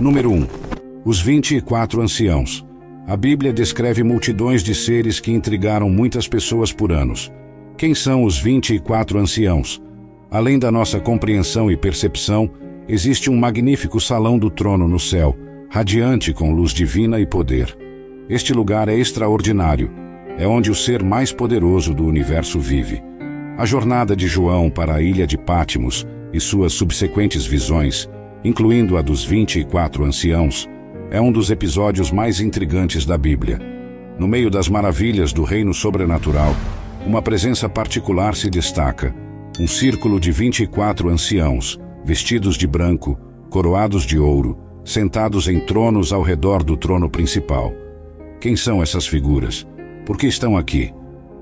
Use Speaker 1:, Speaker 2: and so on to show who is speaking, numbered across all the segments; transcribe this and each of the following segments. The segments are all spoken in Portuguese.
Speaker 1: Número 1. Os 24 anciãos. A Bíblia descreve multidões de seres que intrigaram muitas pessoas por anos. Quem são os 24 anciãos? Além da nossa compreensão e percepção, existe um magnífico salão do trono no céu, radiante com luz divina e poder. Este lugar é extraordinário. É onde o ser mais poderoso do universo vive. A jornada de João para a ilha de Pátimos e suas subsequentes visões, incluindo a dos 24 anciãos, é um dos episódios mais intrigantes da Bíblia. No meio das maravilhas do reino sobrenatural, uma presença particular se destaca: um círculo de 24 anciãos, vestidos de branco, coroados de ouro, sentados em tronos ao redor do trono principal. Quem são essas figuras? Por que estão aqui?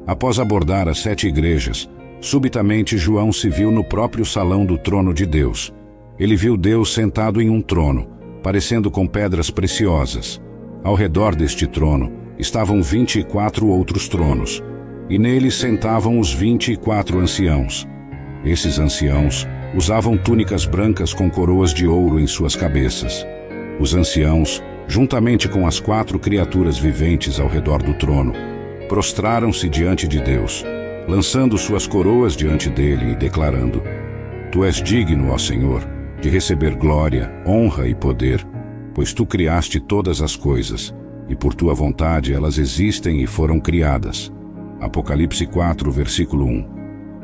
Speaker 1: Após abordar as sete igrejas, subitamente João se viu no próprio salão do trono de Deus. Ele viu Deus sentado em um trono, parecendo com pedras preciosas. Ao redor deste trono estavam vinte e quatro outros tronos, e neles sentavam os vinte e quatro anciãos. Esses anciãos usavam túnicas brancas com coroas de ouro em suas cabeças. Os anciãos juntamente com as quatro criaturas viventes ao redor do trono, prostraram-se diante de Deus, lançando suas coroas diante dele e declarando: Tu és digno, ó Senhor, de receber glória, honra e poder, pois tu criaste todas as coisas, e por tua vontade elas existem e foram criadas. Apocalipse 4, versículo 1.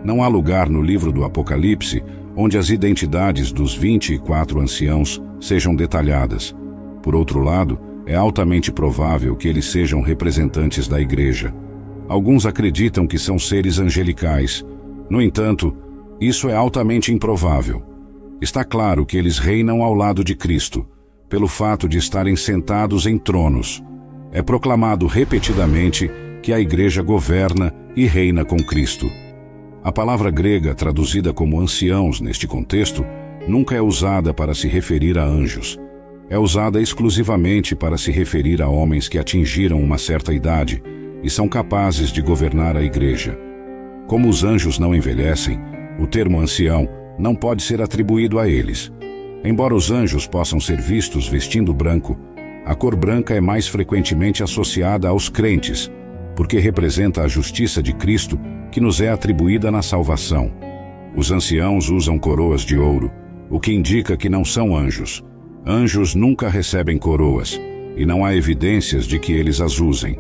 Speaker 1: Não há lugar no livro do Apocalipse onde as identidades dos 24 anciãos sejam detalhadas por outro lado, é altamente provável que eles sejam representantes da Igreja. Alguns acreditam que são seres angelicais. No entanto, isso é altamente improvável. Está claro que eles reinam ao lado de Cristo, pelo fato de estarem sentados em tronos. É proclamado repetidamente que a Igreja governa e reina com Cristo. A palavra grega traduzida como anciãos neste contexto nunca é usada para se referir a anjos é usada exclusivamente para se referir a homens que atingiram uma certa idade e são capazes de governar a igreja. Como os anjos não envelhecem, o termo ancião não pode ser atribuído a eles. Embora os anjos possam ser vistos vestindo branco, a cor branca é mais frequentemente associada aos crentes, porque representa a justiça de Cristo que nos é atribuída na salvação. Os anciãos usam coroas de ouro, o que indica que não são anjos Anjos nunca recebem coroas, e não há evidências de que eles as usem.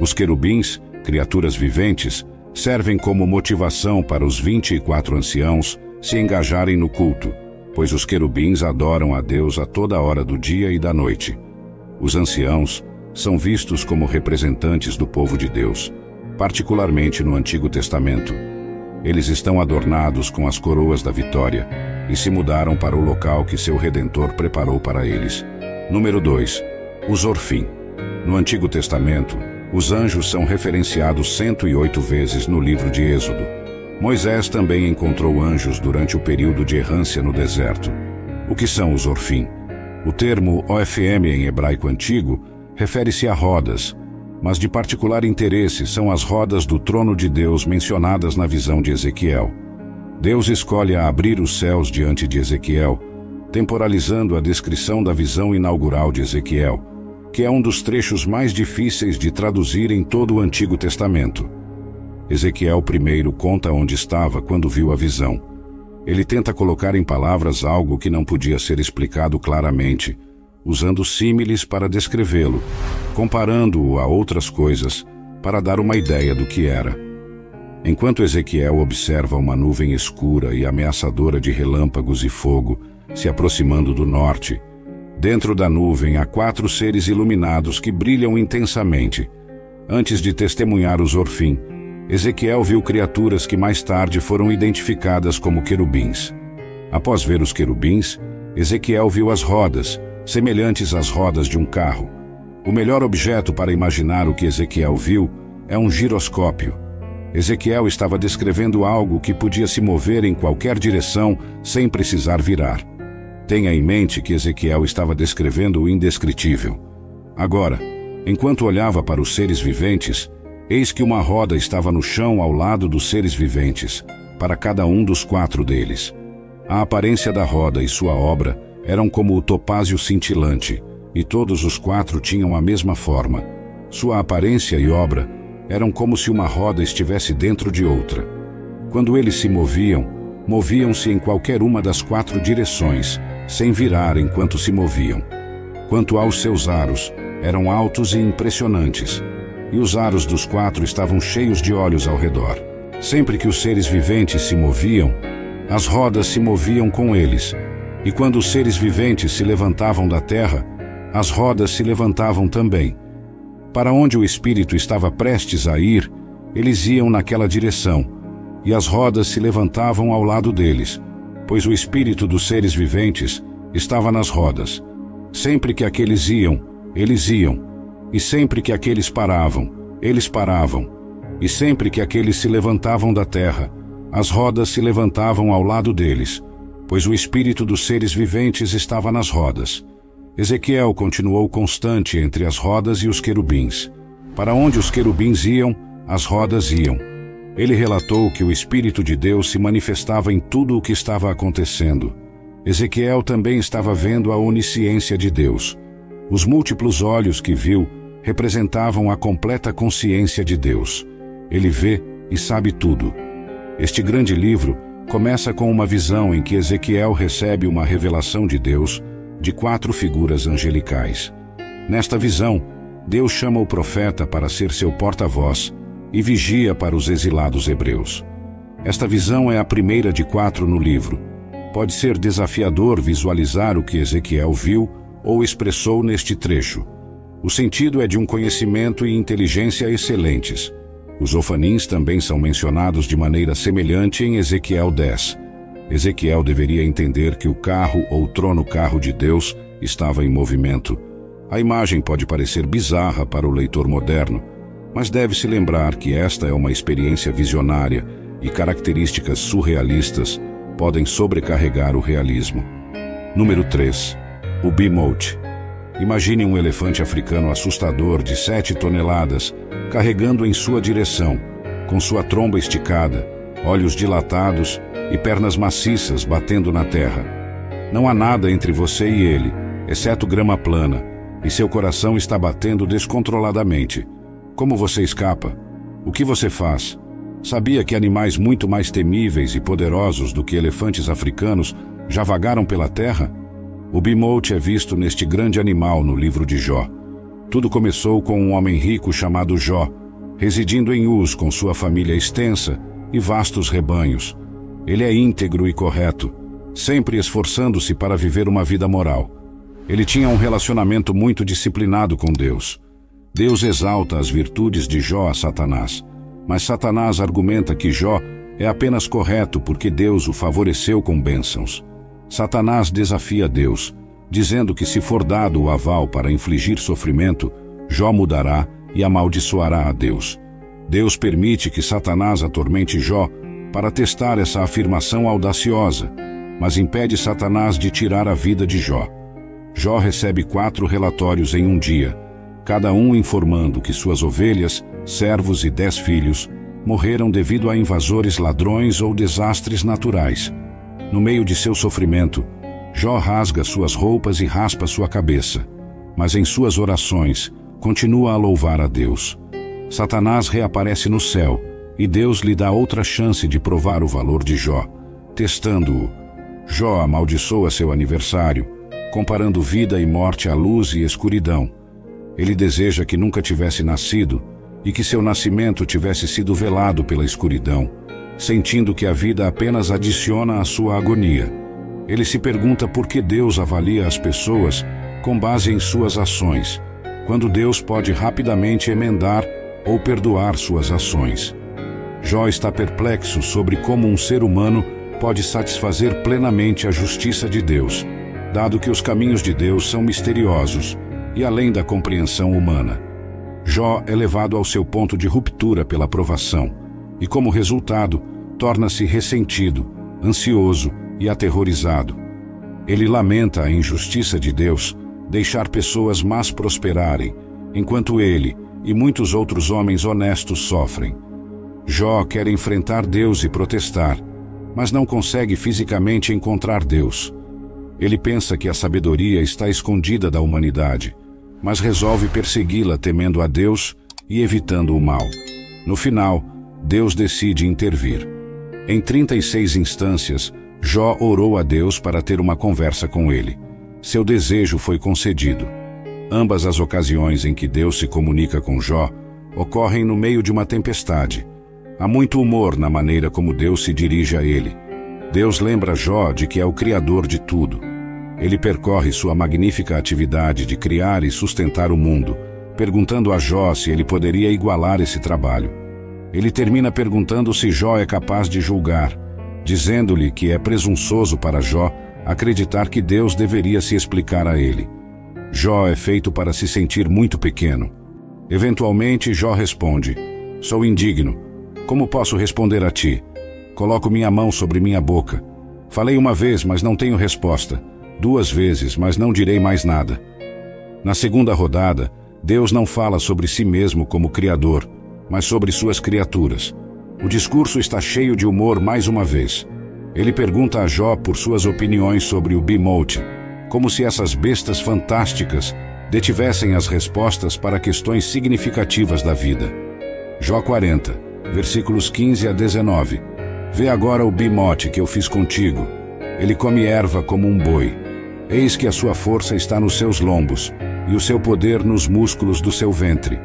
Speaker 1: Os querubins, criaturas viventes, servem como motivação para os 24 anciãos se engajarem no culto, pois os querubins adoram a Deus a toda hora do dia e da noite. Os anciãos são vistos como representantes do povo de Deus, particularmente no Antigo Testamento. Eles estão adornados com as coroas da vitória e se mudaram para o local que seu Redentor preparou para eles. Número 2. Os Orfim. No Antigo Testamento, os anjos são referenciados 108 vezes no livro de Êxodo. Moisés também encontrou anjos durante o período de errância no deserto. O que são os Orfim? O termo OFM em hebraico antigo refere-se a rodas, mas de particular interesse são as rodas do trono de Deus mencionadas na visão de Ezequiel. Deus escolhe abrir os céus diante de Ezequiel, temporalizando a descrição da visão inaugural de Ezequiel, que é um dos trechos mais difíceis de traduzir em todo o Antigo Testamento. Ezequiel primeiro conta onde estava quando viu a visão. Ele tenta colocar em palavras algo que não podia ser explicado claramente, usando símiles para descrevê-lo, comparando-o a outras coisas para dar uma ideia do que era. Enquanto Ezequiel observa uma nuvem escura e ameaçadora de relâmpagos e fogo se aproximando do norte, dentro da nuvem há quatro seres iluminados que brilham intensamente. Antes de testemunhar os Orfim, Ezequiel viu criaturas que mais tarde foram identificadas como querubins. Após ver os querubins, Ezequiel viu as rodas, semelhantes às rodas de um carro. O melhor objeto para imaginar o que Ezequiel viu é um giroscópio Ezequiel estava descrevendo algo que podia se mover em qualquer direção sem precisar virar. Tenha em mente que Ezequiel estava descrevendo o indescritível. Agora, enquanto olhava para os seres viventes, eis que uma roda estava no chão ao lado dos seres viventes, para cada um dos quatro deles. A aparência da roda e sua obra Eram como o topázio cintilante, e todos os quatro tinham a mesma forma. Sua aparência e obra eram como se uma roda estivesse dentro de outra. Quando eles se moviam, moviam-se em qualquer uma das quatro direções, sem virar enquanto se moviam. Quanto aos seus aros, eram altos e impressionantes, e os aros dos quatro estavam cheios de olhos ao redor. Sempre que os seres viventes se moviam, as rodas se moviam com eles, e quando os seres viventes se levantavam da terra, as rodas se levantavam também. Para onde o espírito estava prestes a ir, eles iam naquela direção, e as rodas se levantavam ao lado deles, pois o espírito dos seres viventes estava nas rodas. Sempre que aqueles iam, eles iam, e sempre que aqueles paravam, eles paravam, e sempre que aqueles se levantavam da terra, as rodas se levantavam ao lado deles, pois o espírito dos seres viventes estava nas rodas. Ezequiel continuou constante entre as rodas e os querubins. Para onde os querubins iam, as rodas iam. Ele relatou que o Espírito de Deus se manifestava em tudo o que estava acontecendo. Ezequiel também estava vendo a onisciência de Deus. Os múltiplos olhos que viu representavam a completa consciência de Deus. Ele vê e sabe tudo. Este grande livro começa com uma visão em que Ezequiel recebe uma revelação de Deus de quatro figuras angelicais. Nesta visão, Deus chama o profeta para ser seu porta-voz e vigia para os exilados hebreus. Esta visão é a primeira de quatro no livro. Pode ser desafiador visualizar o que Ezequiel viu ou expressou neste trecho. O sentido é de um conhecimento e inteligência excelentes. Os ofanins também são mencionados de maneira semelhante em Ezequiel 10. Ezequiel deveria entender que o carro ou trono-carro de Deus estava em movimento. A imagem pode parecer bizarra para o leitor moderno, mas deve-se lembrar que esta é uma experiência visionária e características surrealistas podem sobrecarregar o realismo. Número 3. O Bimote. Imagine um elefante africano assustador de 7 toneladas carregando em sua direção, com sua tromba esticada, olhos dilatados e pernas maciças batendo na terra. Não há nada entre você e ele, exceto grama plana, e seu coração está batendo descontroladamente. Como você escapa? O que você faz? Sabia que animais muito mais temíveis e poderosos do que elefantes africanos já vagaram pela terra? O bimote é visto neste grande animal no livro de Jó. Tudo começou com um homem rico chamado Jó, residindo em Uz com sua família extensa e vastos rebanhos. Ele é íntegro e correto, sempre esforçando-se para viver uma vida moral. Ele tinha um relacionamento muito disciplinado com Deus. Deus exalta as virtudes de Jó a Satanás, mas Satanás argumenta que Jó é apenas correto porque Deus o favoreceu com bênçãos. Satanás desafia Deus, dizendo que se for dado o aval para infligir sofrimento, Jó mudará e amaldiçoará a Deus. Deus permite que Satanás atormente Jó para testar essa afirmação audaciosa, mas impede Satanás de tirar a vida de Jó. Jó recebe quatro relatórios em um dia, cada um informando que suas ovelhas, servos e dez filhos morreram devido a invasores ladrões ou desastres naturais. No meio de seu sofrimento, Jó rasga suas roupas e raspa sua cabeça, mas em suas orações continua a louvar a Deus. Satanás reaparece no céu e Deus lhe dá outra chance de provar o valor de Jó, testando-o. Jó amaldiçoa seu aniversário, comparando vida e morte à luz e escuridão. Ele deseja que nunca tivesse nascido e que seu nascimento tivesse sido velado pela escuridão, sentindo que a vida apenas adiciona à sua agonia. Ele se pergunta por que Deus avalia as pessoas com base em suas ações, quando Deus pode rapidamente emendar ou perdoar suas ações. Jó está perplexo sobre como um ser humano pode satisfazer plenamente a justiça de Deus, dado que os caminhos de Deus são misteriosos e além da compreensão humana. Jó é levado ao seu ponto de ruptura pela provação e, como resultado, torna-se ressentido, ansioso e aterrorizado. Ele lamenta a injustiça de Deus deixar pessoas más prosperarem, enquanto ele e muitos outros homens honestos sofrem. Jó quer enfrentar Deus e protestar, mas não consegue fisicamente encontrar Deus. Ele pensa que a sabedoria está escondida da humanidade, mas resolve persegui-la temendo a Deus e evitando o mal. No final, Deus decide intervir. Em 36 instâncias, Jó orou a Deus para ter uma conversa com ele. Seu desejo foi concedido. Ambas as ocasiões em que Deus se comunica com Jó ocorrem no meio de uma tempestade. Há muito humor na maneira como Deus se dirige a ele. Deus lembra Jó de que é o Criador de tudo. Ele percorre sua magnífica atividade de criar e sustentar o mundo, perguntando a Jó se ele poderia igualar esse trabalho. Ele termina perguntando se Jó é capaz de julgar, dizendo-lhe que é presunçoso para Jó acreditar que Deus deveria se explicar a ele. Jó é feito para se sentir muito pequeno. Eventualmente, Jó responde: Sou indigno. Como posso responder a ti? Coloco minha mão sobre minha boca. Falei uma vez, mas não tenho resposta. Duas vezes, mas não direi mais nada. Na segunda rodada, Deus não fala sobre si mesmo como Criador, mas sobre suas criaturas. O discurso está cheio de humor mais uma vez. Ele pergunta a Jó por suas opiniões sobre o Bimote, como se essas bestas fantásticas detivessem as respostas para questões significativas da vida. Jó 40, versículos 15 a 19. Vê agora o bimote que eu fiz contigo. Ele come erva como um boi. Eis que a sua força está nos seus lombos, e o seu poder nos músculos do seu ventre.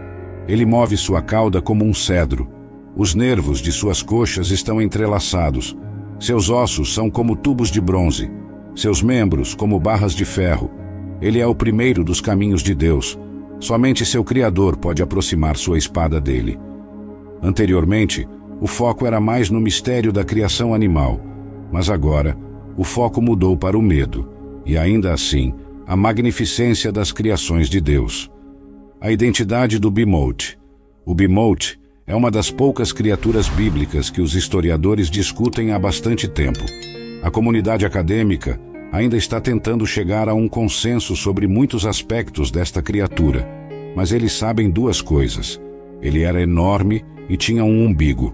Speaker 1: Ele move sua cauda como um cedro, os nervos de suas coxas estão entrelaçados. Seus ossos são como tubos de bronze. Seus membros como barras de ferro. Ele é o primeiro dos caminhos de Deus. Somente seu Criador pode aproximar sua espada dele. Anteriormente, o foco era mais no mistério da criação animal, mas agora o foco mudou para o medo e, ainda assim, a magnificência das criações de Deus. A identidade do Bimote. O Bimote é uma das poucas criaturas bíblicas que os historiadores discutem há bastante tempo. A comunidade acadêmica ainda está tentando chegar a um consenso sobre muitos aspectos desta criatura, mas eles sabem duas coisas. Ele era enorme e tinha um umbigo.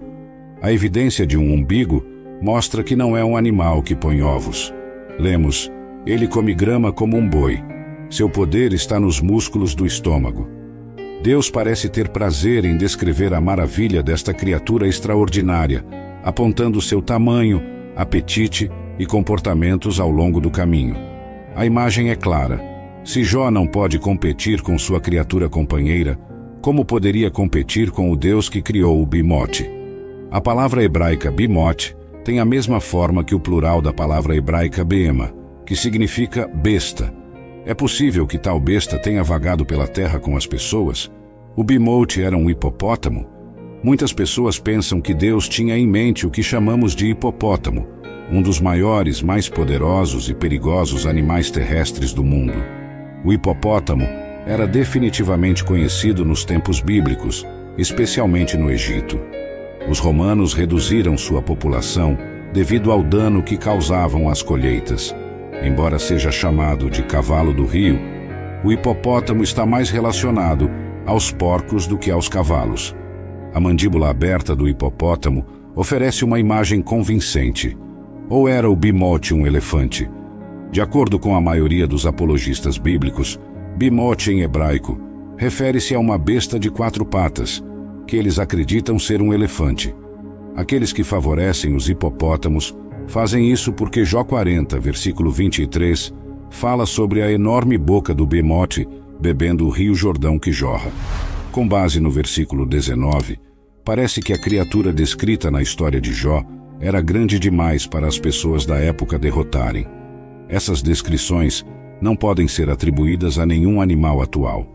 Speaker 1: A evidência de um umbigo mostra que não é um animal que põe ovos. Lemos: Ele come grama como um boi. Seu poder está nos músculos do estômago. Deus parece ter prazer em descrever a maravilha desta criatura extraordinária, apontando seu tamanho, apetite e comportamentos ao longo do caminho. A imagem é clara. Se Jó não pode competir com sua criatura companheira, como poderia competir com o Deus que criou o bimote? A palavra hebraica bimote tem a mesma forma que o plural da palavra hebraica beema, que significa besta, é possível que tal besta tenha vagado pela terra com as pessoas? O Bimote era um hipopótamo? Muitas pessoas pensam que Deus tinha em mente o que chamamos de hipopótamo, um dos maiores, mais poderosos e perigosos animais terrestres do mundo. O hipopótamo era definitivamente conhecido nos tempos bíblicos, especialmente no Egito. Os romanos reduziram sua população devido ao dano que causavam às colheitas. Embora seja chamado de cavalo do rio, o hipopótamo está mais relacionado aos porcos do que aos cavalos. A mandíbula aberta do hipopótamo oferece uma imagem convincente. Ou era o bimote um elefante? De acordo com a maioria dos apologistas bíblicos, bimote em hebraico refere-se a uma besta de quatro patas, que eles acreditam ser um elefante. Aqueles que favorecem os hipopótamos Fazem isso porque Jó 40, versículo 23, fala sobre a enorme boca do Bemote bebendo o rio Jordão que jorra. Com base no versículo 19, parece que a criatura descrita na história de Jó era grande demais para as pessoas da época derrotarem. Essas descrições não podem ser atribuídas a nenhum animal atual.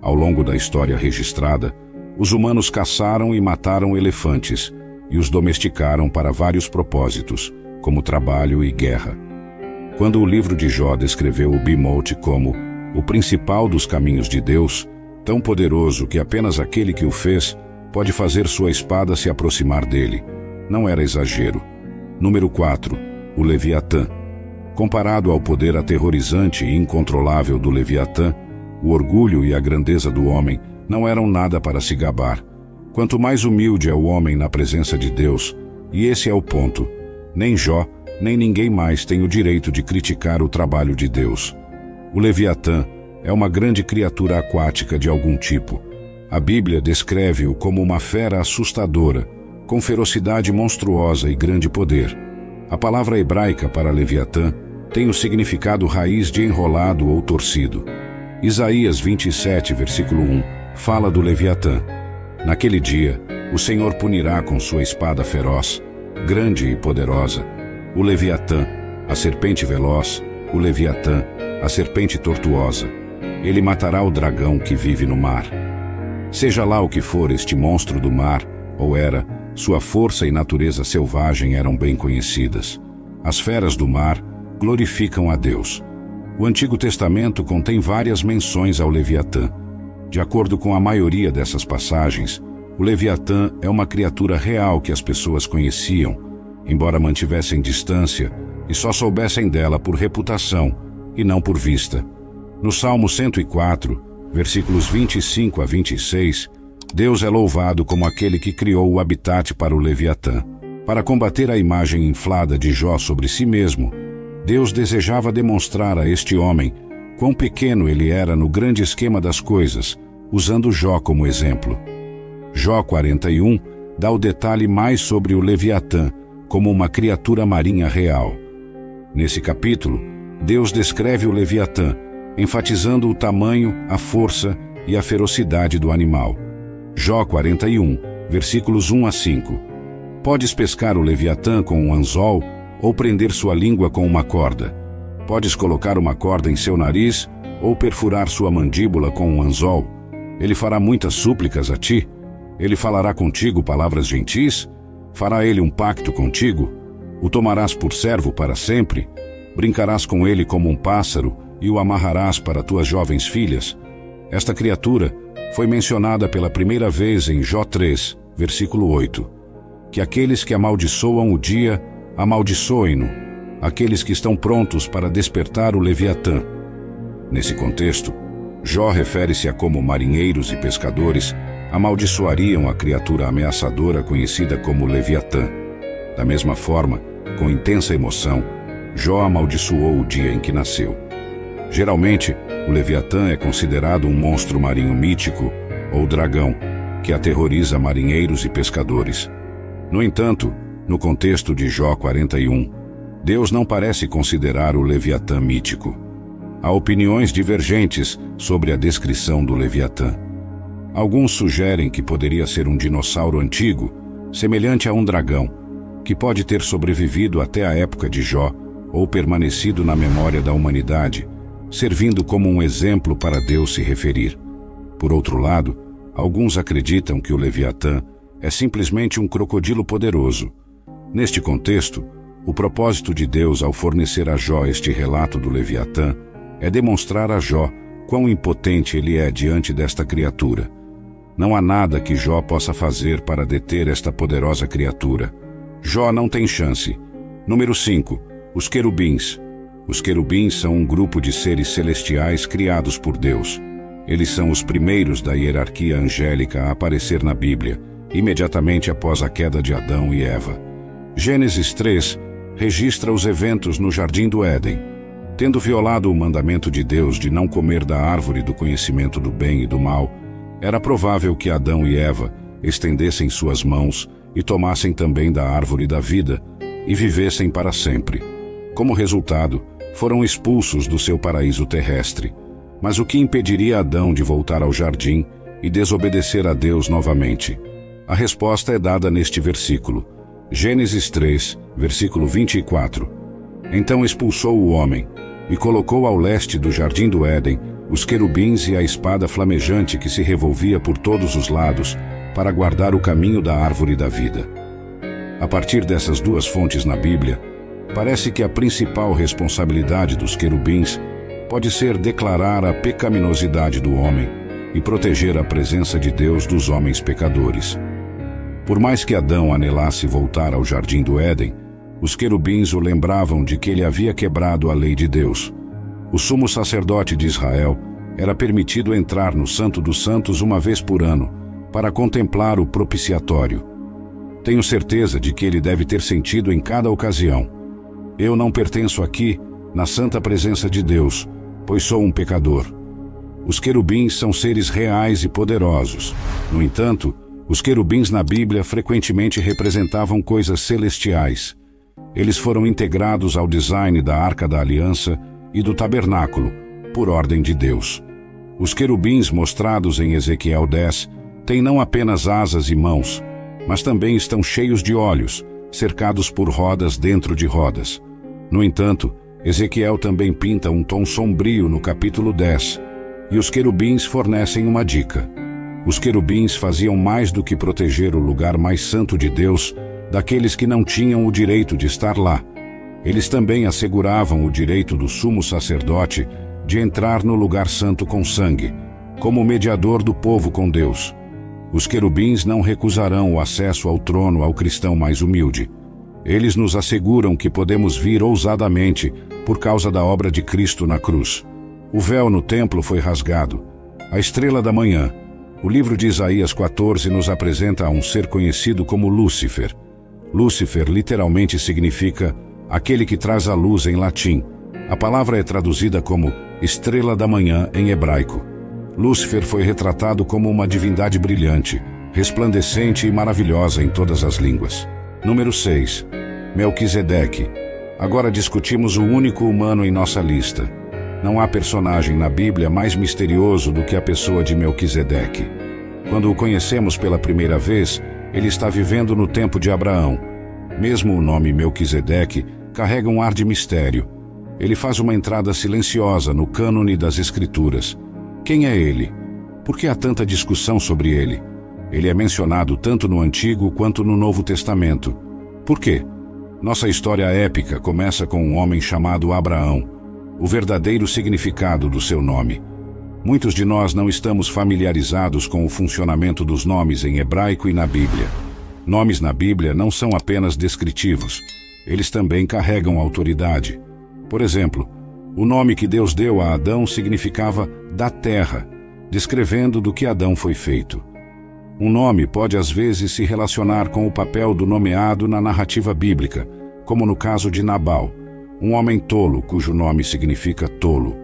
Speaker 1: Ao longo da história registrada, os humanos caçaram e mataram elefantes e os domesticaram para vários propósitos, como trabalho e guerra. Quando o livro de Jó descreveu o Bimote como o principal dos caminhos de Deus, tão poderoso que apenas aquele que o fez pode fazer sua espada se aproximar dele, não era exagero. Número 4. O Leviatã. Comparado ao poder aterrorizante e incontrolável do Leviatã, o orgulho e a grandeza do homem não eram nada para se gabar. Quanto mais humilde é o homem na presença de Deus, e esse é o ponto, nem Jó, nem ninguém mais tem o direito de criticar o trabalho de Deus. O Leviatã é uma grande criatura aquática de algum tipo. A Bíblia descreve-o como uma fera assustadora, com ferocidade monstruosa e grande poder. A palavra hebraica para Leviatã tem o significado raiz de enrolado ou torcido. Isaías 27, versículo 1, fala do Leviatã. Naquele dia, o Senhor punirá com sua espada feroz, grande e poderosa, o Leviatã, a serpente veloz, o Leviatã, a serpente tortuosa. Ele matará o dragão que vive no mar. Seja lá o que for este monstro do mar, ou era, sua força e natureza selvagem eram bem conhecidas. As feras do mar glorificam a Deus. O Antigo Testamento contém várias menções ao Leviatã. De acordo com a maioria dessas passagens, o Leviatã é uma criatura real que as pessoas conheciam, embora mantivessem distância e só soubessem dela por reputação e não por vista. No Salmo 104, versículos 25 a 26, Deus é louvado como aquele que criou o habitat para o Leviatã. Para combater a imagem inflada de Jó sobre si mesmo, Deus desejava demonstrar a este homem quão pequeno ele era no grande esquema das coisas, usando Jó como exemplo. Jó 41 dá o detalhe mais sobre o Leviatã como uma criatura marinha real. Nesse capítulo, Deus descreve o Leviatã, enfatizando o tamanho, a força e a ferocidade do animal. Jó 41, versículos 1 a 5. Podes pescar o Leviatã com um anzol ou prender sua língua com uma corda. Podes colocar uma corda em seu nariz ou perfurar sua mandíbula com um anzol. Ele fará muitas súplicas a ti ele falará contigo palavras gentis? Fará ele um pacto contigo? O tomarás por servo para sempre? Brincarás com ele como um pássaro e o amarrarás para tuas jovens filhas? Esta criatura foi mencionada pela primeira vez em Jó 3, versículo 8. Que aqueles que amaldiçoam o dia, amaldiçoem-no, aqueles que estão prontos para despertar o Leviatã. Nesse contexto, Jó refere-se a como marinheiros e pescadores amaldiçoariam a criatura ameaçadora conhecida como Leviatã. Da mesma forma, com intensa emoção, Jó amaldiçoou o dia em que nasceu. Geralmente, o Leviatã é considerado um monstro marinho mítico ou dragão que aterroriza marinheiros e pescadores. No entanto, no contexto de Jó 41, Deus não parece considerar o Leviatã mítico. Há opiniões divergentes sobre a descrição do Leviatã. Alguns sugerem que poderia ser um dinossauro antigo, semelhante a um dragão, que pode ter sobrevivido até a época de Jó ou permanecido na memória da humanidade, servindo como um exemplo para Deus se referir. Por outro lado, alguns acreditam que o Leviatã é simplesmente um crocodilo poderoso. Neste contexto, o propósito de Deus ao fornecer a Jó este relato do Leviatã é demonstrar a Jó quão impotente ele é diante desta criatura não há nada que Jó possa fazer para deter esta poderosa criatura. Jó não tem chance. Número 5. Os querubins. Os querubins são um grupo de seres celestiais criados por Deus. Eles são os primeiros da hierarquia angélica a aparecer na Bíblia, imediatamente após a queda de Adão e Eva. Gênesis 3 registra os eventos no Jardim do Éden. Tendo violado o mandamento de Deus de não comer da árvore do conhecimento do bem e do mal, era provável que Adão e Eva estendessem suas mãos e tomassem também da árvore da vida e vivessem para sempre. Como resultado, foram expulsos do seu paraíso terrestre. Mas o que impediria Adão de voltar ao jardim e desobedecer a Deus novamente? A resposta é dada neste versículo. Gênesis 3, versículo 24. Então expulsou o homem e colocou ao leste do jardim do Éden os querubins e a espada flamejante que se revolvia por todos os lados para guardar o caminho da árvore da vida. A partir dessas duas fontes na Bíblia, parece que a principal responsabilidade dos querubins pode ser declarar a pecaminosidade do homem e proteger a presença de Deus dos homens pecadores. Por mais que Adão anelasse voltar ao jardim do Éden, os querubins o lembravam de que ele havia quebrado a lei de Deus o sumo sacerdote de Israel era permitido entrar no Santo dos Santos uma vez por ano para contemplar o propiciatório. Tenho certeza de que ele deve ter sentido em cada ocasião Eu não pertenço aqui na santa presença de Deus, pois sou um pecador. Os querubins são seres reais e poderosos. No entanto, os querubins na Bíblia frequentemente representavam coisas celestiais. Eles foram integrados ao design da Arca da Aliança e do Tabernáculo, por ordem de Deus. Os querubins mostrados em Ezequiel 10 têm não apenas asas e mãos, mas também estão cheios de olhos, cercados por rodas dentro de rodas. No entanto, Ezequiel também pinta um tom sombrio no capítulo 10, e os querubins fornecem uma dica. Os querubins faziam mais do que proteger o lugar mais santo de Deus daqueles que não tinham o direito de estar lá. Eles também asseguravam o direito do sumo sacerdote de entrar no lugar santo com sangue, como mediador do povo com Deus. Os querubins não recusarão o acesso ao trono ao cristão mais humilde. Eles nos asseguram que podemos vir ousadamente por causa da obra de Cristo na cruz. O véu no templo foi rasgado. A estrela da manhã. O livro de Isaías 14 nos apresenta a um ser conhecido como Lúcifer. Lúcifer literalmente significa aquele que traz a luz em latim. A palavra é traduzida como estrela da manhã em hebraico. Lúcifer foi retratado como uma divindade brilhante, resplandecente e maravilhosa em todas as línguas. Número 6. Melquisedeque. Agora discutimos o único humano em nossa lista. Não há personagem na Bíblia mais misterioso do que a pessoa de Melquisedeque. Quando o conhecemos pela primeira vez, ele está vivendo no tempo de Abraão. Mesmo o nome Melquisedeque carrega um ar de mistério ele faz uma entrada silenciosa no cânone das Escrituras. Quem é ele? Por que há tanta discussão sobre ele? Ele é mencionado tanto no Antigo quanto no Novo Testamento. Por quê? Nossa história épica começa com um homem chamado Abraão, o verdadeiro significado do seu nome. Muitos de nós não estamos familiarizados com o funcionamento dos nomes em hebraico e na Bíblia. Nomes na Bíblia não são apenas descritivos, eles também carregam autoridade. Por exemplo, o nome que Deus deu a Adão significava da terra, descrevendo do que Adão foi feito. Um nome pode às vezes se relacionar com o papel do nomeado na narrativa bíblica, como no caso de Nabal, um homem tolo cujo nome significa tolo.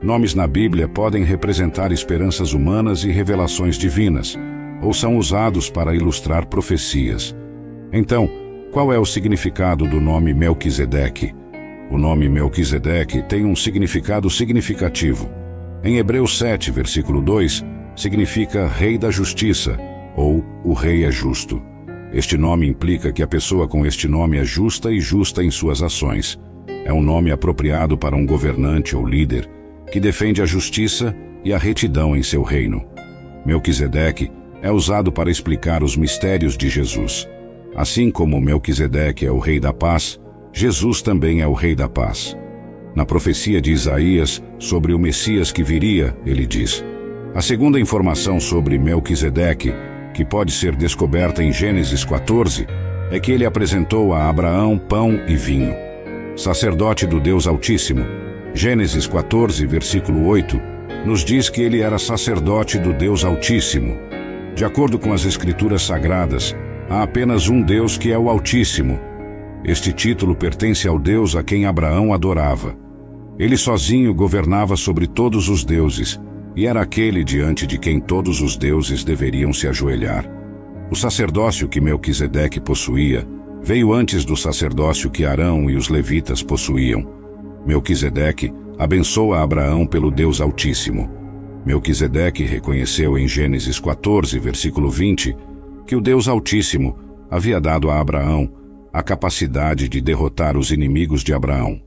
Speaker 1: Nomes na Bíblia podem representar esperanças humanas e revelações divinas, ou são usados para ilustrar profecias. Então, qual é o significado do nome Melquisedeque? O nome Melquisedeque tem um significado significativo. Em Hebreus 7, versículo 2, significa Rei da Justiça, ou o Rei é Justo. Este nome implica que a pessoa com este nome é justa e justa em suas ações. É um nome apropriado para um governante ou líder que defende a justiça e a retidão em seu reino. Melquisedeque é usado para explicar os mistérios de Jesus. Assim como Melquisedeque é o Rei da Paz, Jesus também é o Rei da Paz. Na profecia de Isaías sobre o Messias que viria, ele diz: A segunda informação sobre Melquisedeque, que pode ser descoberta em Gênesis 14, é que ele apresentou a Abraão pão e vinho. Sacerdote do Deus Altíssimo, Gênesis 14, versículo 8, nos diz que ele era sacerdote do Deus Altíssimo. De acordo com as Escrituras Sagradas, há apenas um Deus que é o Altíssimo este título pertence ao Deus a quem Abraão adorava. Ele sozinho governava sobre todos os deuses e era aquele diante de quem todos os deuses deveriam se ajoelhar. O sacerdócio que Melquisedeque possuía veio antes do sacerdócio que Arão e os levitas possuíam. Melquisedeque abençoa Abraão pelo Deus Altíssimo. Melquisedeque reconheceu em Gênesis 14, versículo 20, que o Deus Altíssimo havia dado a Abraão a capacidade de derrotar os inimigos de Abraão.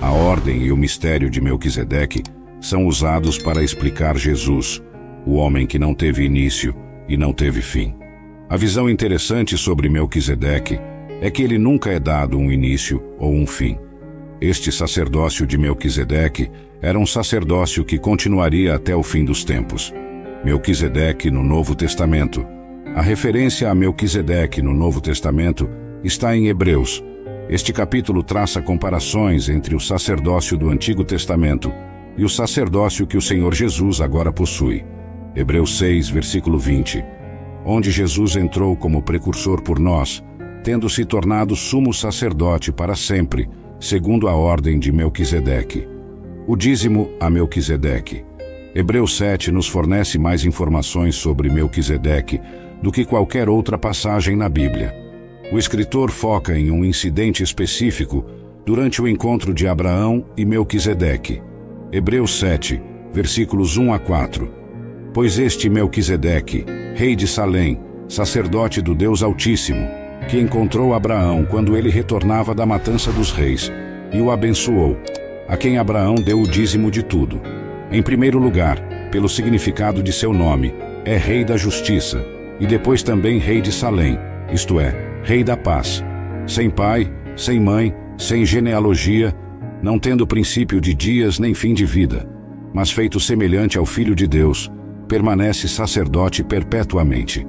Speaker 1: A ordem e o mistério de Melquisedeque são usados para explicar Jesus, o homem que não teve início e não teve fim. A visão interessante sobre Melquisedeque é que ele nunca é dado um início ou um fim. Este sacerdócio de Melquisedeque era um sacerdócio que continuaria até o fim dos tempos. Melquisedeque no Novo Testamento. A referência a Melquisedeque no Novo Testamento está em Hebreus. Este capítulo traça comparações entre o sacerdócio do Antigo Testamento e o sacerdócio que o Senhor Jesus agora possui. Hebreus 6, versículo 20. Onde Jesus entrou como precursor por nós, tendo se tornado sumo sacerdote para sempre, segundo a ordem de Melquisedeque. O dízimo a Melquisedeque. Hebreus 7 nos fornece mais informações sobre Melquisedeque do que qualquer outra passagem na Bíblia. O escritor foca em um incidente específico durante o encontro de Abraão e Melquisedeque. Hebreus 7, versículos 1 a 4. Pois este Melquisedeque, rei de Salém, sacerdote do Deus Altíssimo, que encontrou Abraão quando ele retornava da matança dos reis, e o abençoou, a quem Abraão deu o dízimo de tudo. Em primeiro lugar, pelo significado de seu nome, é Rei da Justiça, e depois também Rei de Salém, isto é, Rei da Paz. Sem pai, sem mãe, sem genealogia, não tendo princípio de dias nem fim de vida, mas feito semelhante ao Filho de Deus, permanece sacerdote perpetuamente.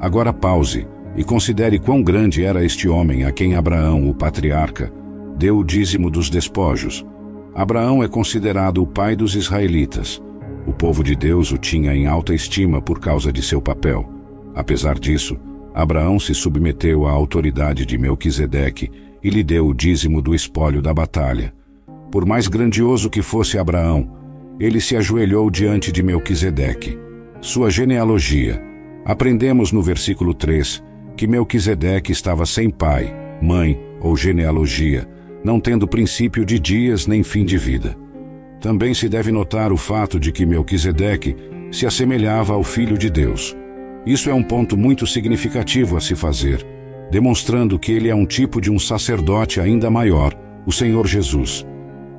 Speaker 1: Agora pause e considere quão grande era este homem a quem Abraão, o patriarca, deu o dízimo dos despojos. Abraão é considerado o pai dos israelitas. O povo de Deus o tinha em alta estima por causa de seu papel. Apesar disso, Abraão se submeteu à autoridade de Melquisedeque e lhe deu o dízimo do espólio da batalha. Por mais grandioso que fosse Abraão, ele se ajoelhou diante de Melquisedeque. Sua genealogia. Aprendemos no versículo 3 que Melquisedeque estava sem pai, mãe ou genealogia, não tendo princípio de dias nem fim de vida. Também se deve notar o fato de que Melquisedeque se assemelhava ao Filho de Deus. Isso é um ponto muito significativo a se fazer, demonstrando que ele é um tipo de um sacerdote ainda maior, o Senhor Jesus.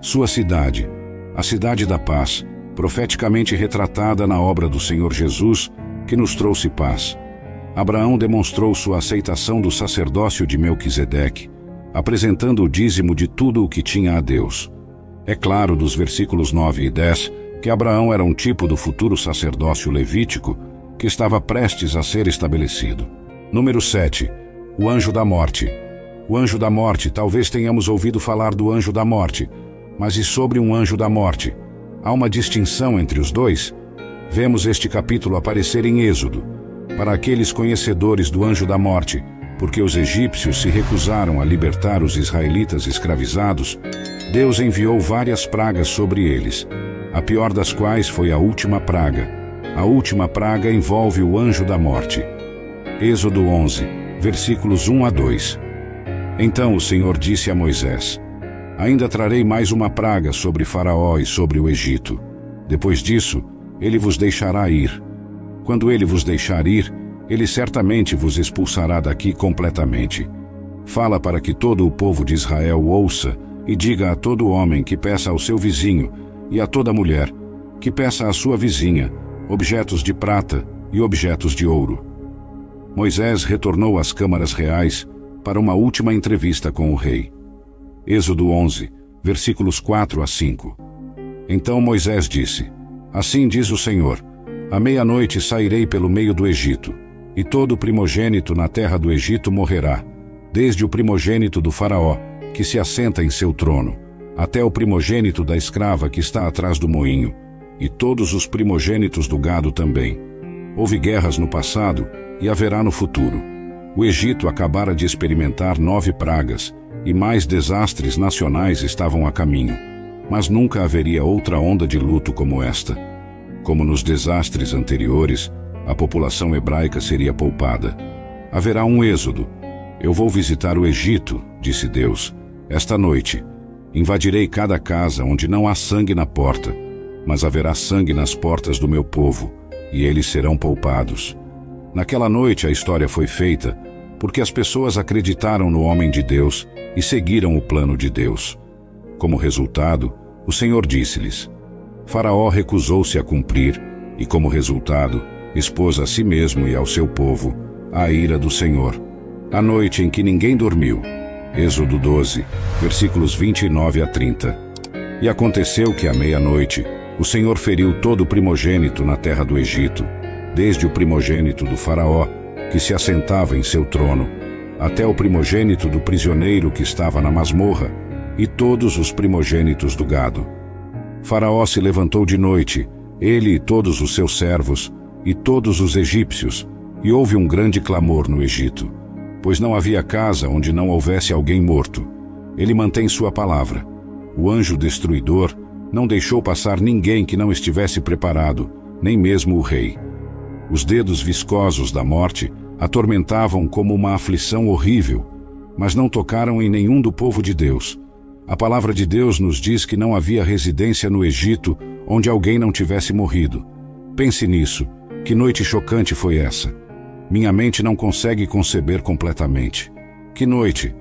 Speaker 1: Sua cidade, a cidade da paz, profeticamente retratada na obra do Senhor Jesus, que nos trouxe paz. Abraão demonstrou sua aceitação do sacerdócio de Melquisedeque, apresentando o dízimo de tudo o que tinha a Deus. É claro dos versículos 9 e 10 que Abraão era um tipo do futuro sacerdócio levítico que estava prestes a ser estabelecido. Número 7. O anjo da morte. O anjo da morte, talvez tenhamos ouvido falar do anjo da morte, mas e sobre um anjo da morte? Há uma distinção entre os dois? Vemos este capítulo aparecer em Êxodo. Para aqueles conhecedores do anjo da morte, porque os egípcios se recusaram a libertar os israelitas escravizados, Deus enviou várias pragas sobre eles, a pior das quais foi a última praga. A última praga envolve o anjo da morte. Êxodo 11, versículos 1 a 2. Então o Senhor disse a Moisés: Ainda trarei mais uma praga sobre Faraó e sobre o Egito. Depois disso, ele vos deixará ir. Quando ele vos deixar ir, ele certamente vos expulsará daqui completamente. Fala para que todo o povo de Israel ouça e diga a todo homem que peça ao seu vizinho e a toda mulher que peça à sua vizinha objetos de prata e objetos de ouro. Moisés retornou às câmaras reais para uma última entrevista com o rei. Êxodo 11, versículos 4 a 5. Então Moisés disse: Assim diz o Senhor: À meia-noite sairei pelo meio do Egito e todo primogênito na terra do Egito morrerá, desde o primogênito do Faraó, que se assenta em seu trono, até o primogênito da escrava que está atrás do moinho, e todos os primogênitos do gado também. Houve guerras no passado e haverá no futuro. O Egito acabara de experimentar nove pragas, e mais desastres nacionais estavam a caminho, mas nunca haveria outra onda de luto como esta. Como nos desastres anteriores, a população hebraica seria poupada. Haverá um êxodo. Eu vou visitar o Egito, disse Deus, esta noite. Invadirei cada casa onde não há sangue na porta, mas haverá sangue nas portas do meu povo, e eles serão poupados. Naquela noite a história foi feita, porque as pessoas acreditaram no homem de Deus e seguiram o plano de Deus. Como resultado, o Senhor disse-lhes: Faraó recusou-se a cumprir, e como resultado, expôs a si mesmo e ao seu povo a ira do Senhor. A noite em que ninguém dormiu. Êxodo 12, versículos 29 a 30. E aconteceu que à meia-noite o Senhor feriu todo o primogênito na terra do Egito, desde o primogênito do Faraó, que se assentava em seu trono, até o primogênito do prisioneiro que estava na masmorra, e todos os primogênitos do gado. Faraó se levantou de noite, ele e todos os seus servos, e todos os egípcios, e houve um grande clamor no Egito, pois não havia casa onde não houvesse alguém morto. Ele mantém sua palavra. O anjo destruidor não deixou passar ninguém que não estivesse preparado, nem mesmo o rei. Os dedos viscosos da morte atormentavam como uma aflição horrível, mas não tocaram em nenhum do povo de Deus. A palavra de Deus nos diz que não havia residência no Egito onde alguém não tivesse morrido. Pense nisso. Que noite chocante foi essa? Minha mente não consegue conceber completamente. Que noite!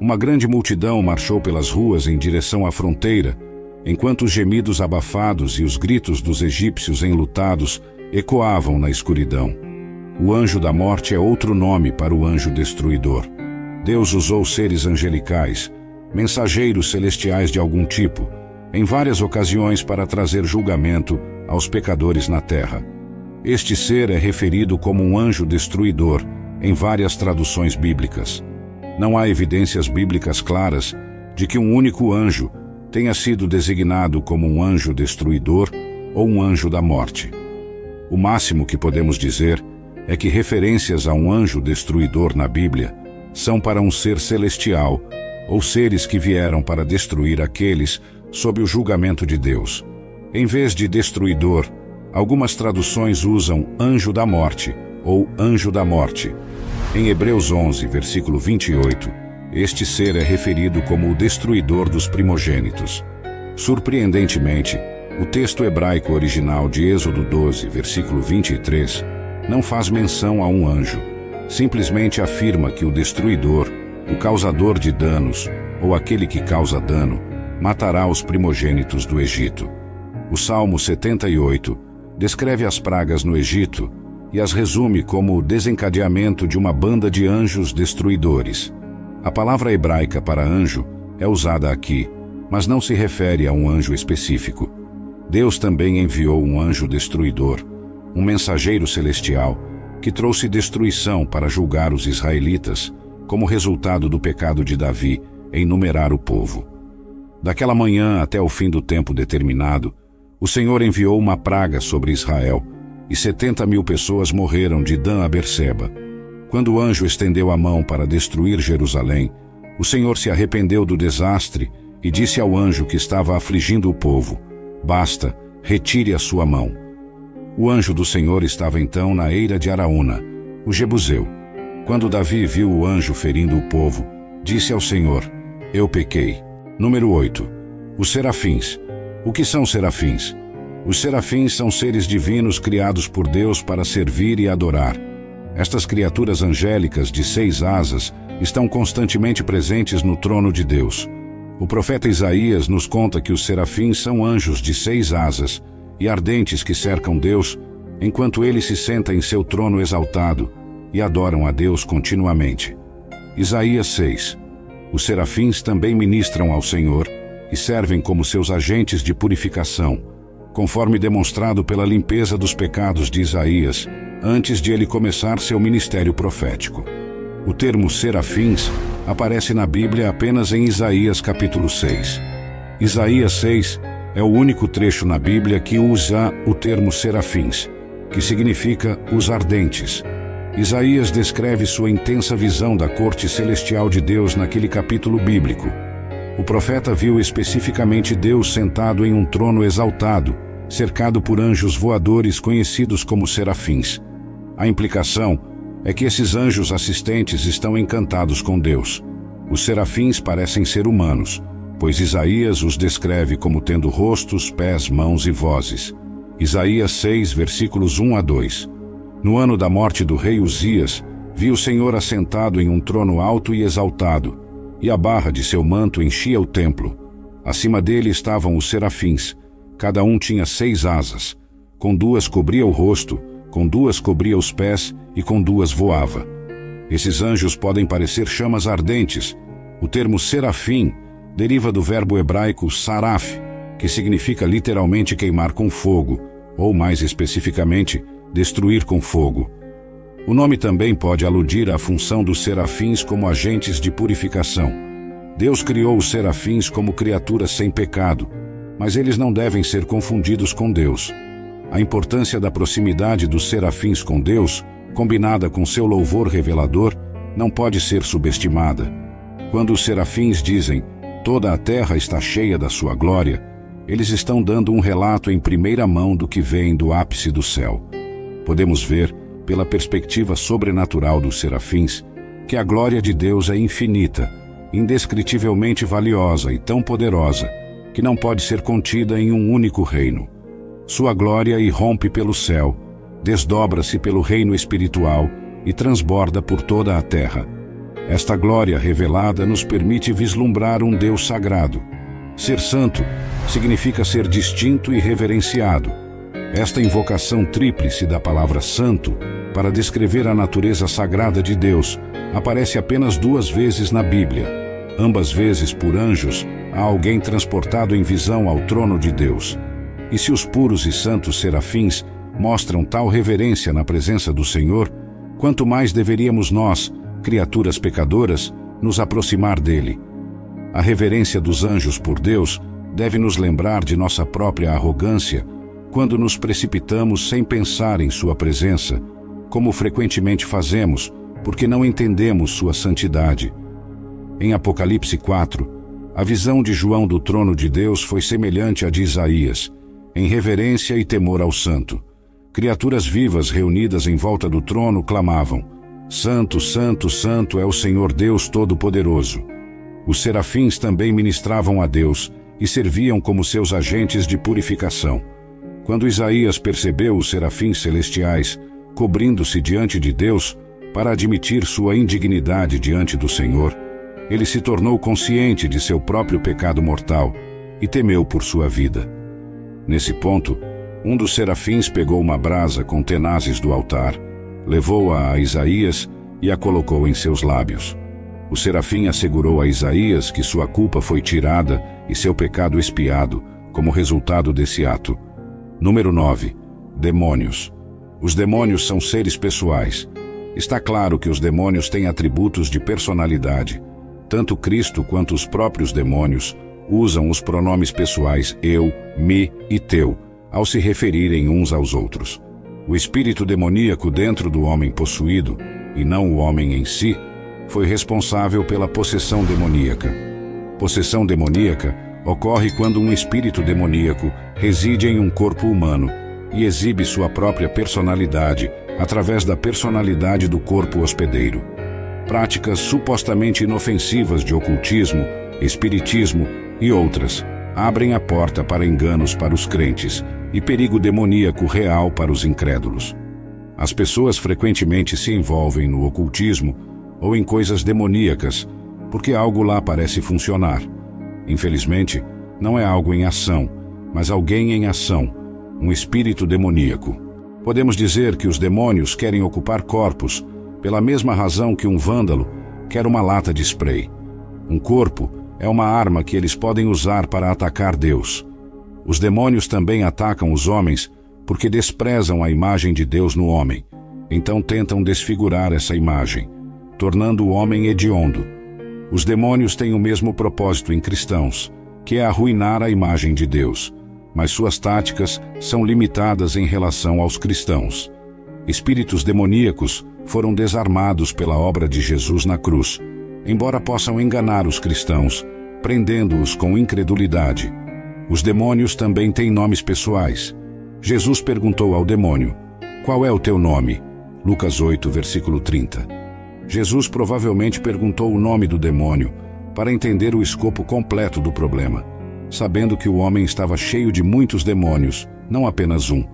Speaker 1: Uma grande multidão marchou pelas ruas em direção à fronteira, enquanto os gemidos abafados e os gritos dos egípcios enlutados ecoavam na escuridão. O anjo da morte é outro nome para o anjo destruidor. Deus usou seres angelicais, mensageiros celestiais de algum tipo, em várias ocasiões para trazer julgamento aos pecadores na terra. Este ser é referido como um anjo destruidor em várias traduções bíblicas. Não há evidências bíblicas claras de que um único anjo tenha sido designado como um anjo destruidor ou um anjo da morte. O máximo que podemos dizer é que referências a um anjo destruidor na Bíblia são para um ser celestial ou seres que vieram para destruir aqueles sob o julgamento de Deus. Em vez de destruidor, algumas traduções usam anjo da morte ou anjo da morte. Em Hebreus 11, versículo 28, este ser é referido como o destruidor dos primogênitos. Surpreendentemente, o texto hebraico original de Êxodo 12, versículo 23, não faz menção a um anjo. Simplesmente afirma que o destruidor, o causador de danos, ou aquele que causa dano, matará os primogênitos do Egito. O Salmo 78 descreve as pragas no Egito e as resume como o desencadeamento de uma banda de anjos destruidores. A palavra hebraica para anjo é usada aqui, mas não se refere a um anjo específico. Deus também enviou um anjo destruidor, um mensageiro celestial, que trouxe destruição para julgar os israelitas, como resultado do pecado de Davi em numerar o povo. Daquela manhã até o fim do tempo determinado, o Senhor enviou uma praga sobre Israel, e setenta mil pessoas morreram de Dan a Berseba. Quando o anjo estendeu a mão para destruir Jerusalém, o Senhor se arrependeu do desastre e disse ao anjo que estava afligindo o povo: Basta, retire a sua mão. O anjo do Senhor estava então na eira de Araúna, o Jebuseu. Quando Davi viu o anjo ferindo o povo, disse ao Senhor: Eu pequei. Número 8. Os serafins. O que são serafins? Os serafins são seres divinos criados por Deus para servir e adorar. Estas criaturas angélicas de seis asas estão constantemente presentes no trono de Deus. O profeta Isaías nos conta que os serafins são anjos de seis asas e ardentes que cercam Deus, enquanto ele se senta em seu trono exaltado e adoram a Deus continuamente. Isaías 6. Os serafins também ministram ao Senhor e servem como seus agentes de purificação, conforme demonstrado pela limpeza dos pecados de Isaías, antes de ele começar seu ministério profético. O termo serafins aparece na Bíblia apenas em Isaías capítulo 6. Isaías 6 é o único trecho na Bíblia que usa o termo serafins, que significa os ardentes. Isaías descreve sua intensa visão da corte celestial de Deus naquele capítulo bíblico. O profeta viu especificamente Deus sentado em um trono exaltado, cercado por anjos voadores conhecidos como serafins. A implicação é que esses anjos assistentes estão encantados com Deus. Os serafins parecem ser humanos, pois Isaías os descreve como tendo rostos, pés, mãos e vozes. Isaías 6, versículos 1 a 2. No ano da morte do rei Uzias, vi o Senhor assentado em um trono alto e exaltado, e a barra de seu manto enchia o templo. Acima dele estavam os serafins, cada um tinha seis asas, com duas cobria o rosto, com duas cobria os pés e com duas voava. Esses anjos podem parecer chamas ardentes. O termo serafim deriva do verbo hebraico saraf, que significa literalmente queimar com fogo, ou mais especificamente, destruir com fogo. O nome também pode aludir à função dos serafins como agentes de purificação. Deus criou os serafins como criaturas sem pecado, mas eles não devem ser confundidos com Deus. A importância da proximidade dos serafins com Deus, combinada com seu louvor revelador, não pode ser subestimada. Quando os serafins dizem Toda a terra está cheia da sua glória. Eles estão dando um relato em primeira mão do que vem do ápice do céu. Podemos ver, pela perspectiva sobrenatural dos serafins, que a glória de Deus é infinita, indescritivelmente valiosa e tão poderosa, que não pode ser contida em um único reino. Sua glória irrompe pelo céu, desdobra-se pelo reino espiritual e transborda por toda a terra. Esta glória revelada nos permite vislumbrar um Deus sagrado. Ser santo significa ser distinto e reverenciado. Esta invocação tríplice da palavra santo, para descrever a natureza sagrada de Deus, aparece apenas duas vezes na Bíblia, ambas vezes por anjos, a alguém transportado em visão ao trono de Deus. E se os puros e santos serafins mostram tal reverência na presença do Senhor, quanto mais deveríamos nós, criaturas pecadoras, nos aproximar dele. A reverência dos anjos por Deus deve nos lembrar de nossa própria arrogância quando nos precipitamos sem pensar em Sua presença, como frequentemente fazemos, porque não entendemos Sua santidade. Em Apocalipse 4, a visão de João do trono de Deus foi semelhante à de Isaías, em reverência e temor ao Santo. Criaturas vivas reunidas em volta do trono clamavam: Santo, Santo, Santo é o Senhor Deus Todo-Poderoso. Os serafins também ministravam a Deus e serviam como seus agentes de purificação. Quando Isaías percebeu os serafins celestiais cobrindo-se diante de Deus para admitir sua indignidade diante do Senhor, ele se tornou consciente de seu próprio pecado mortal e temeu por sua vida. Nesse ponto, um dos serafins pegou uma brasa com tenazes do altar levou-a a Isaías e a colocou em seus lábios. O serafim assegurou a Isaías que sua culpa foi tirada e seu pecado expiado como resultado desse ato. Número 9. Demônios. Os demônios são seres pessoais. Está claro que os demônios têm atributos de personalidade. Tanto Cristo quanto os próprios demônios usam os pronomes pessoais eu, me e teu ao se referirem uns aos outros. O espírito demoníaco dentro do homem possuído, e não o homem em si, foi responsável pela possessão demoníaca. Possessão demoníaca ocorre quando um espírito demoníaco reside em um corpo humano e exibe sua própria personalidade através da personalidade do corpo hospedeiro. Práticas supostamente inofensivas de ocultismo, espiritismo e outras abrem a porta para enganos para os crentes e perigo demoníaco real para os incrédulos. As pessoas frequentemente se envolvem no ocultismo ou em coisas demoníacas porque algo lá parece funcionar. Infelizmente, não é algo em ação, mas alguém em ação, um espírito demoníaco. Podemos dizer que os demônios querem ocupar corpos pela mesma razão que um vândalo quer uma lata de spray. Um corpo é uma arma que eles podem usar para atacar Deus. Os demônios também atacam os homens porque desprezam a imagem de Deus no homem. Então tentam desfigurar essa imagem, tornando o homem hediondo. Os demônios têm o mesmo propósito em cristãos, que é arruinar a imagem de Deus, mas suas táticas são limitadas em relação aos cristãos. Espíritos demoníacos foram desarmados pela obra de Jesus na cruz, embora possam enganar os cristãos, prendendo-os com incredulidade. Os demônios também têm nomes pessoais. Jesus perguntou ao demônio: Qual é o teu nome? Lucas 8, versículo 30. Jesus provavelmente perguntou o nome do demônio para entender o escopo completo do problema, sabendo que o homem estava cheio de muitos demônios, não apenas um.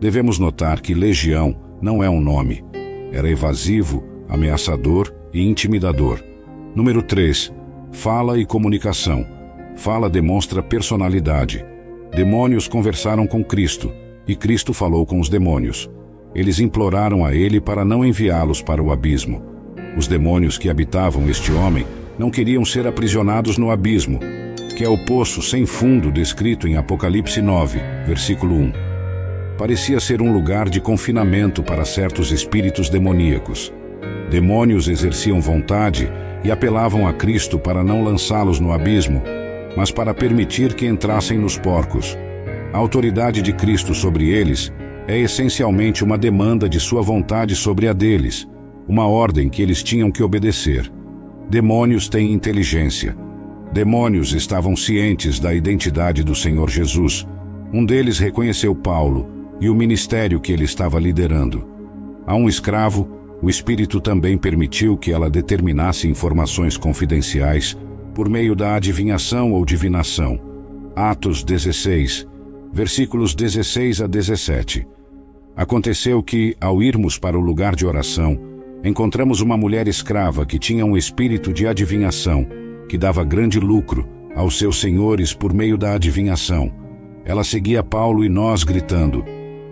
Speaker 1: Devemos notar que legião não é um nome. Era evasivo, ameaçador e intimidador. Número 3. Fala e comunicação. Fala demonstra personalidade. Demônios conversaram com Cristo, e Cristo falou com os demônios. Eles imploraram a ele para não enviá-los para o abismo. Os demônios que habitavam este homem não queriam ser aprisionados no abismo, que é o poço sem fundo descrito em Apocalipse 9, versículo 1. Parecia ser um lugar de confinamento para certos espíritos demoníacos. Demônios exerciam vontade e apelavam a Cristo para não lançá-los no abismo, mas para permitir que entrassem nos porcos. A autoridade de Cristo sobre eles é essencialmente uma demanda de sua vontade sobre a deles, uma ordem que eles tinham que obedecer. Demônios têm inteligência. Demônios estavam cientes da identidade do Senhor Jesus. Um deles reconheceu Paulo e o ministério que ele estava liderando. A um escravo, o Espírito também permitiu que ela determinasse informações confidenciais por meio da adivinhação ou divinação. Atos 16, versículos 16 a 17. Aconteceu que, ao irmos para o lugar de oração, encontramos uma mulher escrava que tinha um espírito de adivinhação, que dava grande lucro aos seus senhores por meio da adivinhação. Ela seguia Paulo e nós, gritando: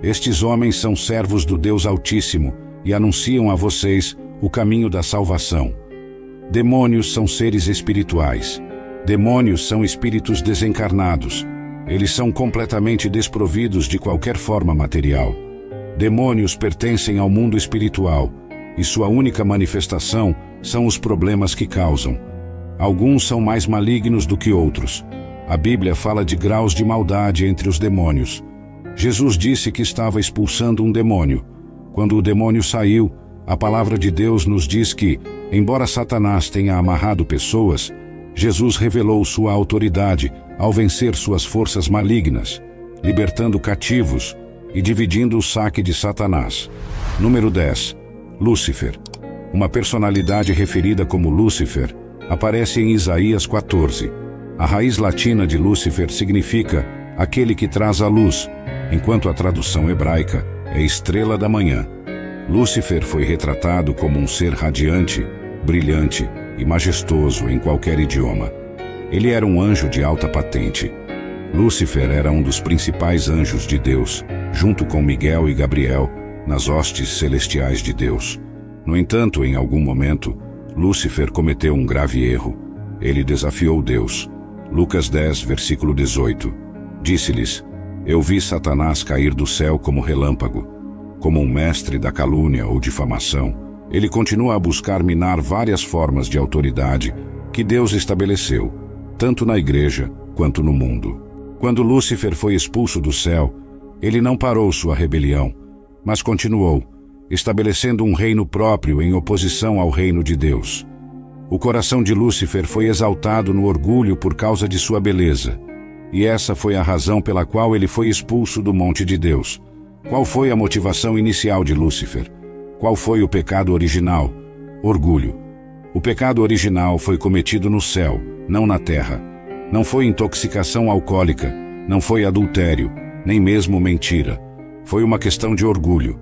Speaker 1: Estes homens são servos do Deus Altíssimo e anunciam a vocês o caminho da salvação. Demônios são seres espirituais. Demônios são espíritos desencarnados. Eles são completamente desprovidos de qualquer forma material. Demônios pertencem ao mundo espiritual e sua única manifestação são os problemas que causam. Alguns são mais malignos do que outros. A Bíblia fala de graus de maldade entre os demônios. Jesus disse que estava expulsando um demônio. Quando o demônio saiu, a palavra de Deus nos diz que, embora Satanás tenha amarrado pessoas, Jesus revelou sua autoridade ao vencer suas forças malignas, libertando cativos, e dividindo o saque de Satanás. Número 10. Lúcifer. Uma personalidade referida como Lúcifer aparece em Isaías 14. A raiz latina de Lúcifer significa aquele que traz a luz, enquanto a tradução hebraica é estrela da manhã. Lúcifer foi retratado como um ser radiante, brilhante e majestoso em qualquer idioma. Ele era um anjo de alta patente. Lúcifer era um dos principais anjos de Deus junto com Miguel e Gabriel, nas hostes celestiais de Deus. No entanto, em algum momento, Lúcifer cometeu um grave erro. Ele desafiou Deus. Lucas 10, versículo 18. Disse-lhes: Eu vi Satanás cair do céu como relâmpago. Como um mestre da calúnia ou difamação, ele continua a buscar minar várias formas de autoridade que Deus estabeleceu, tanto na igreja quanto no mundo. Quando Lúcifer foi expulso do céu, ele não parou sua rebelião, mas continuou, estabelecendo um reino próprio em oposição ao reino de Deus. O coração de Lúcifer foi exaltado no orgulho por causa de sua beleza, e essa foi a razão pela qual ele foi expulso do monte de Deus. Qual foi a motivação inicial de Lúcifer? Qual foi o pecado original? Orgulho. O pecado original foi cometido no céu, não na terra. Não foi intoxicação alcoólica, não foi adultério, nem mesmo mentira. Foi uma questão de orgulho.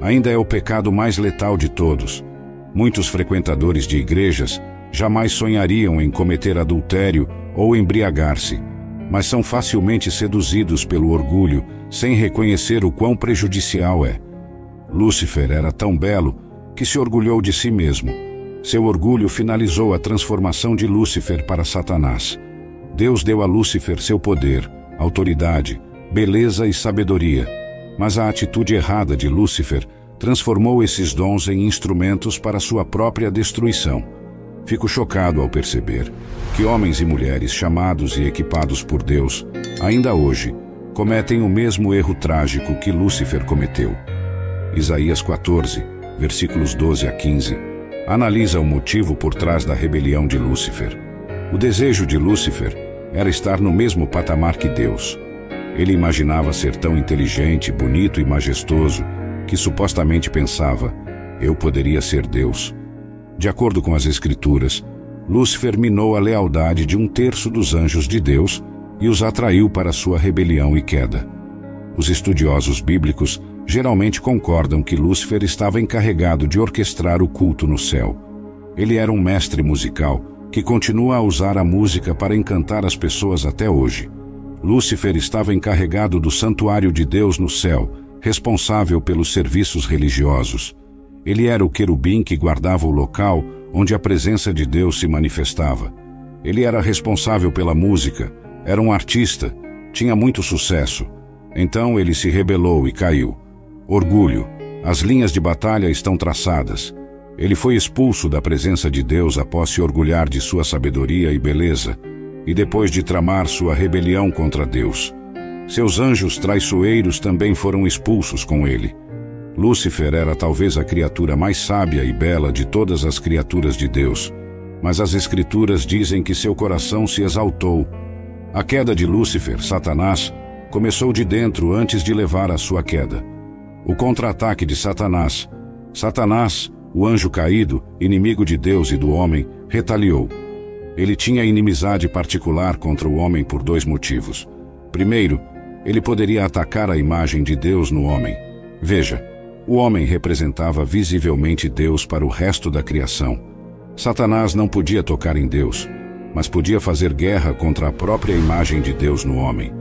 Speaker 1: Ainda é o pecado mais letal de todos. Muitos frequentadores de igrejas jamais sonhariam em cometer adultério ou embriagar-se, mas são facilmente seduzidos pelo orgulho sem reconhecer o quão prejudicial é. Lúcifer era tão belo que se orgulhou de si mesmo. Seu orgulho finalizou a transformação de Lúcifer para Satanás. Deus deu a Lúcifer seu poder, autoridade, beleza e sabedoria, mas a atitude errada de Lúcifer transformou esses dons em instrumentos para sua própria destruição. Fico chocado ao perceber que homens e mulheres chamados e equipados por Deus, ainda hoje, cometem o mesmo erro trágico que Lúcifer cometeu. Isaías 14, versículos 12 a 15, analisa o motivo por trás da rebelião de Lúcifer. O desejo de Lúcifer era estar no mesmo patamar que Deus ele imaginava ser tão inteligente, bonito e majestoso que supostamente pensava: eu poderia ser Deus. De acordo com as Escrituras, Lúcifer minou a lealdade de um terço dos anjos de Deus e os atraiu para sua rebelião e queda. Os estudiosos bíblicos geralmente concordam que Lúcifer estava encarregado de orquestrar o culto no céu. Ele era um mestre musical que continua a usar a música para encantar as pessoas até hoje. Lúcifer estava encarregado do santuário de Deus no céu, responsável pelos serviços religiosos. Ele era o querubim que guardava o local onde a presença de Deus se manifestava. Ele era responsável pela música, era um artista, tinha muito sucesso. Então ele se rebelou e caiu. Orgulho. As linhas de batalha estão traçadas. Ele foi expulso da presença de Deus após se orgulhar de sua sabedoria e beleza e depois de tramar sua rebelião contra Deus. Seus anjos traiçoeiros também foram expulsos com ele. Lúcifer era talvez a criatura mais sábia e bela de todas as criaturas de Deus. mas as Escrituras dizem que seu coração se exaltou. A queda de Lúcifer, Satanás, começou de dentro antes de levar à sua queda. O contra-ataque de Satanás. Satanás, o anjo caído, inimigo de Deus e do homem, retaliou. Ele tinha inimizade particular contra o homem por dois motivos. Primeiro, ele poderia atacar a imagem de Deus no homem. Veja, o homem representava visivelmente Deus para o resto da criação. Satanás não podia tocar em Deus, mas podia fazer guerra contra a própria imagem de Deus no homem.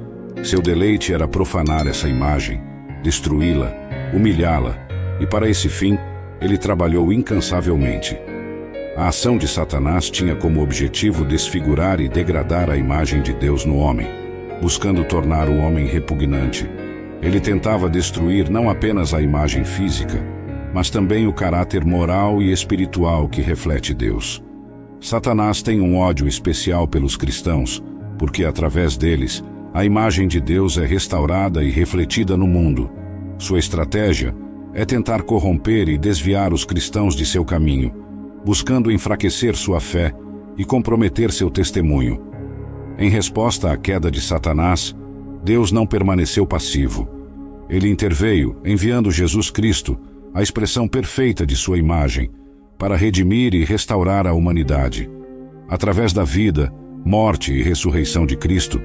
Speaker 1: Seu deleite era profanar essa imagem, destruí-la, humilhá-la, e para esse fim, ele trabalhou incansavelmente. A ação de Satanás tinha como objetivo desfigurar e degradar a imagem de Deus no homem, buscando tornar o homem repugnante. Ele tentava destruir não apenas a imagem física, mas também o caráter moral e espiritual que reflete Deus. Satanás tem um ódio especial pelos cristãos, porque através deles, a imagem de Deus é restaurada e refletida no mundo. Sua estratégia é tentar corromper e desviar os cristãos de seu caminho, buscando enfraquecer sua fé e comprometer seu testemunho. Em resposta à queda de Satanás, Deus não permaneceu passivo. Ele interveio, enviando Jesus Cristo, a expressão perfeita de sua imagem, para redimir e restaurar a humanidade. Através da vida, morte e ressurreição de Cristo,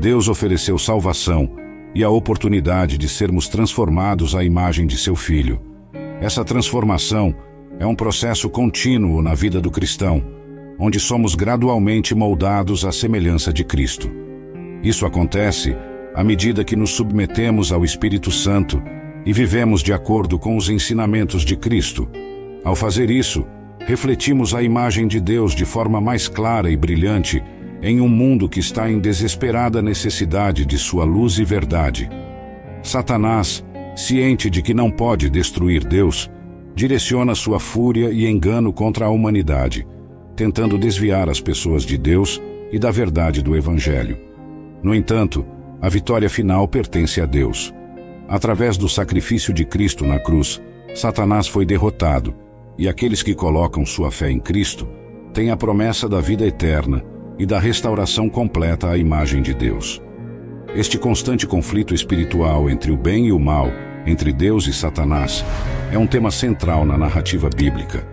Speaker 1: Deus ofereceu salvação e a oportunidade de sermos transformados à imagem de seu Filho. Essa transformação é um processo contínuo na vida do cristão, onde somos gradualmente moldados à semelhança de Cristo. Isso acontece à medida que nos submetemos ao Espírito Santo e vivemos de acordo com os ensinamentos de Cristo. Ao fazer isso, refletimos a imagem de Deus de forma mais clara e brilhante em um mundo que está em desesperada necessidade de sua luz e verdade. Satanás, ciente de que não pode destruir Deus, direciona sua fúria e engano contra a humanidade, tentando desviar as pessoas de Deus e da verdade do Evangelho. No entanto, a vitória final pertence a Deus. Através do sacrifício de Cristo na cruz, Satanás foi derrotado, e aqueles que colocam sua fé em Cristo têm a promessa da vida eterna e da restauração completa à imagem de Deus. Este constante conflito espiritual entre o bem e o mal, entre Deus e Satanás, é um tema central na narrativa bíblica.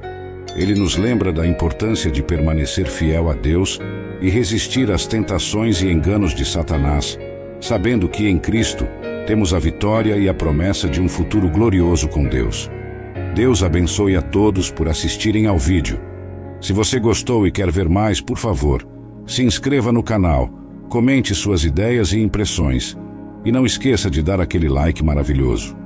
Speaker 1: Ele nos lembra da importância de permanecer fiel a Deus e resistir às tentações e enganos de Satanás, sabendo que em Cristo temos a vitória e a promessa de um futuro glorioso com Deus. Deus abençoe a todos por assistirem ao vídeo. Se você gostou e quer ver mais, por favor, se inscreva no canal, comente suas ideias e impressões e não esqueça de dar aquele like maravilhoso.